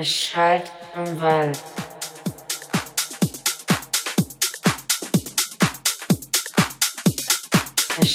Es schallt im Wald. Es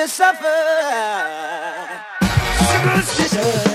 you suffer. Superstition.